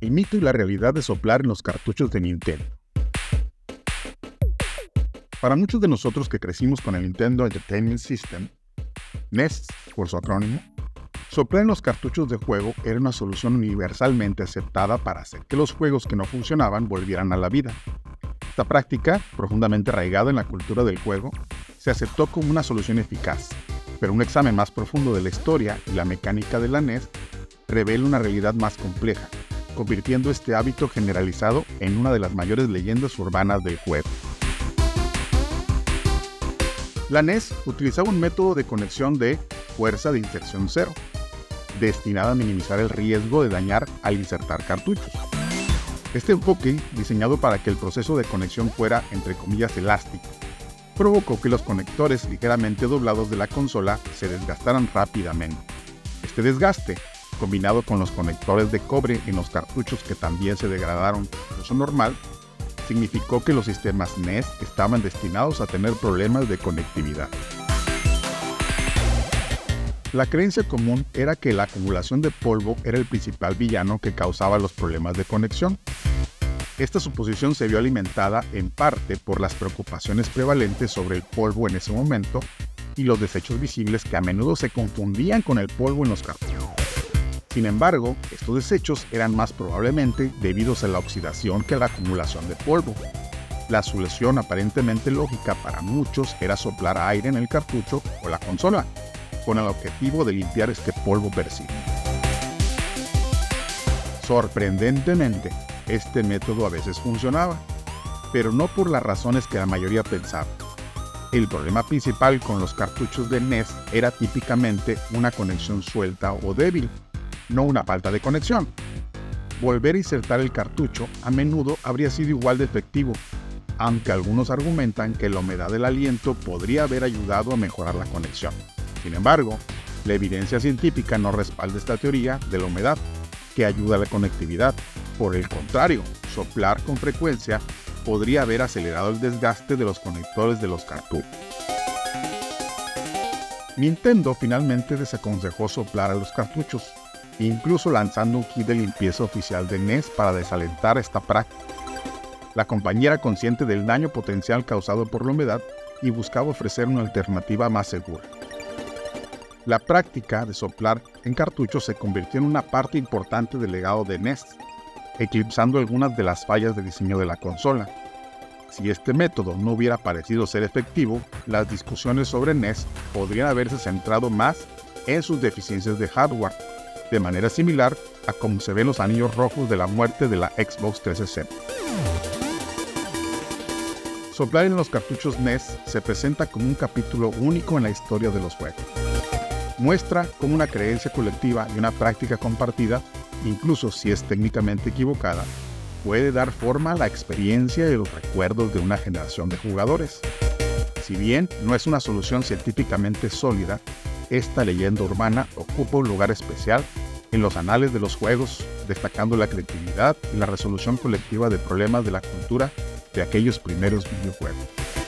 El mito y la realidad de soplar en los cartuchos de Nintendo. Para muchos de nosotros que crecimos con el Nintendo Entertainment System, NES por su acrónimo, soplar en los cartuchos de juego era una solución universalmente aceptada para hacer que los juegos que no funcionaban volvieran a la vida. Esta práctica, profundamente arraigada en la cultura del juego, se aceptó como una solución eficaz, pero un examen más profundo de la historia y la mecánica de la NES revela una realidad más compleja, convirtiendo este hábito generalizado en una de las mayores leyendas urbanas del juego. La NES utilizaba un método de conexión de fuerza de inserción cero, destinada a minimizar el riesgo de dañar al insertar cartuchos. Este enfoque, diseñado para que el proceso de conexión fuera, entre comillas, elástico, provocó que los conectores ligeramente doblados de la consola se desgastaran rápidamente. Este desgaste, combinado con los conectores de cobre en los cartuchos que también se degradaron a uso normal, significó que los sistemas NES estaban destinados a tener problemas de conectividad. La creencia común era que la acumulación de polvo era el principal villano que causaba los problemas de conexión, esta suposición se vio alimentada en parte por las preocupaciones prevalentes sobre el polvo en ese momento y los desechos visibles que a menudo se confundían con el polvo en los cartuchos. Sin embargo, estos desechos eran más probablemente debidos a la oxidación que a la acumulación de polvo. La solución aparentemente lógica para muchos era soplar aire en el cartucho o la consola, con el objetivo de limpiar este polvo percibido. Sorprendentemente, este método a veces funcionaba, pero no por las razones que la mayoría pensaba. El problema principal con los cartuchos de NES era típicamente una conexión suelta o débil, no una falta de conexión. Volver a insertar el cartucho a menudo habría sido igual de efectivo, aunque algunos argumentan que la humedad del aliento podría haber ayudado a mejorar la conexión. Sin embargo, la evidencia científica no respalda esta teoría de la humedad, que ayuda a la conectividad, por el contrario, soplar con frecuencia podría haber acelerado el desgaste de los conectores de los cartuchos. Nintendo finalmente desaconsejó soplar a los cartuchos, incluso lanzando un kit de limpieza oficial de NES para desalentar esta práctica. La compañía era consciente del daño potencial causado por la humedad y buscaba ofrecer una alternativa más segura. La práctica de soplar en cartuchos se convirtió en una parte importante del legado de NES, eclipsando algunas de las fallas de diseño de la consola. Si este método no hubiera parecido ser efectivo, las discusiones sobre NES podrían haberse centrado más en sus deficiencias de hardware, de manera similar a como se ven los anillos rojos de la muerte de la Xbox 360. Soplar en los cartuchos NES se presenta como un capítulo único en la historia de los juegos. Muestra cómo una creencia colectiva y una práctica compartida incluso si es técnicamente equivocada, puede dar forma a la experiencia y los recuerdos de una generación de jugadores. Si bien no es una solución científicamente sólida, esta leyenda urbana ocupa un lugar especial en los anales de los juegos, destacando la creatividad y la resolución colectiva de problemas de la cultura de aquellos primeros videojuegos.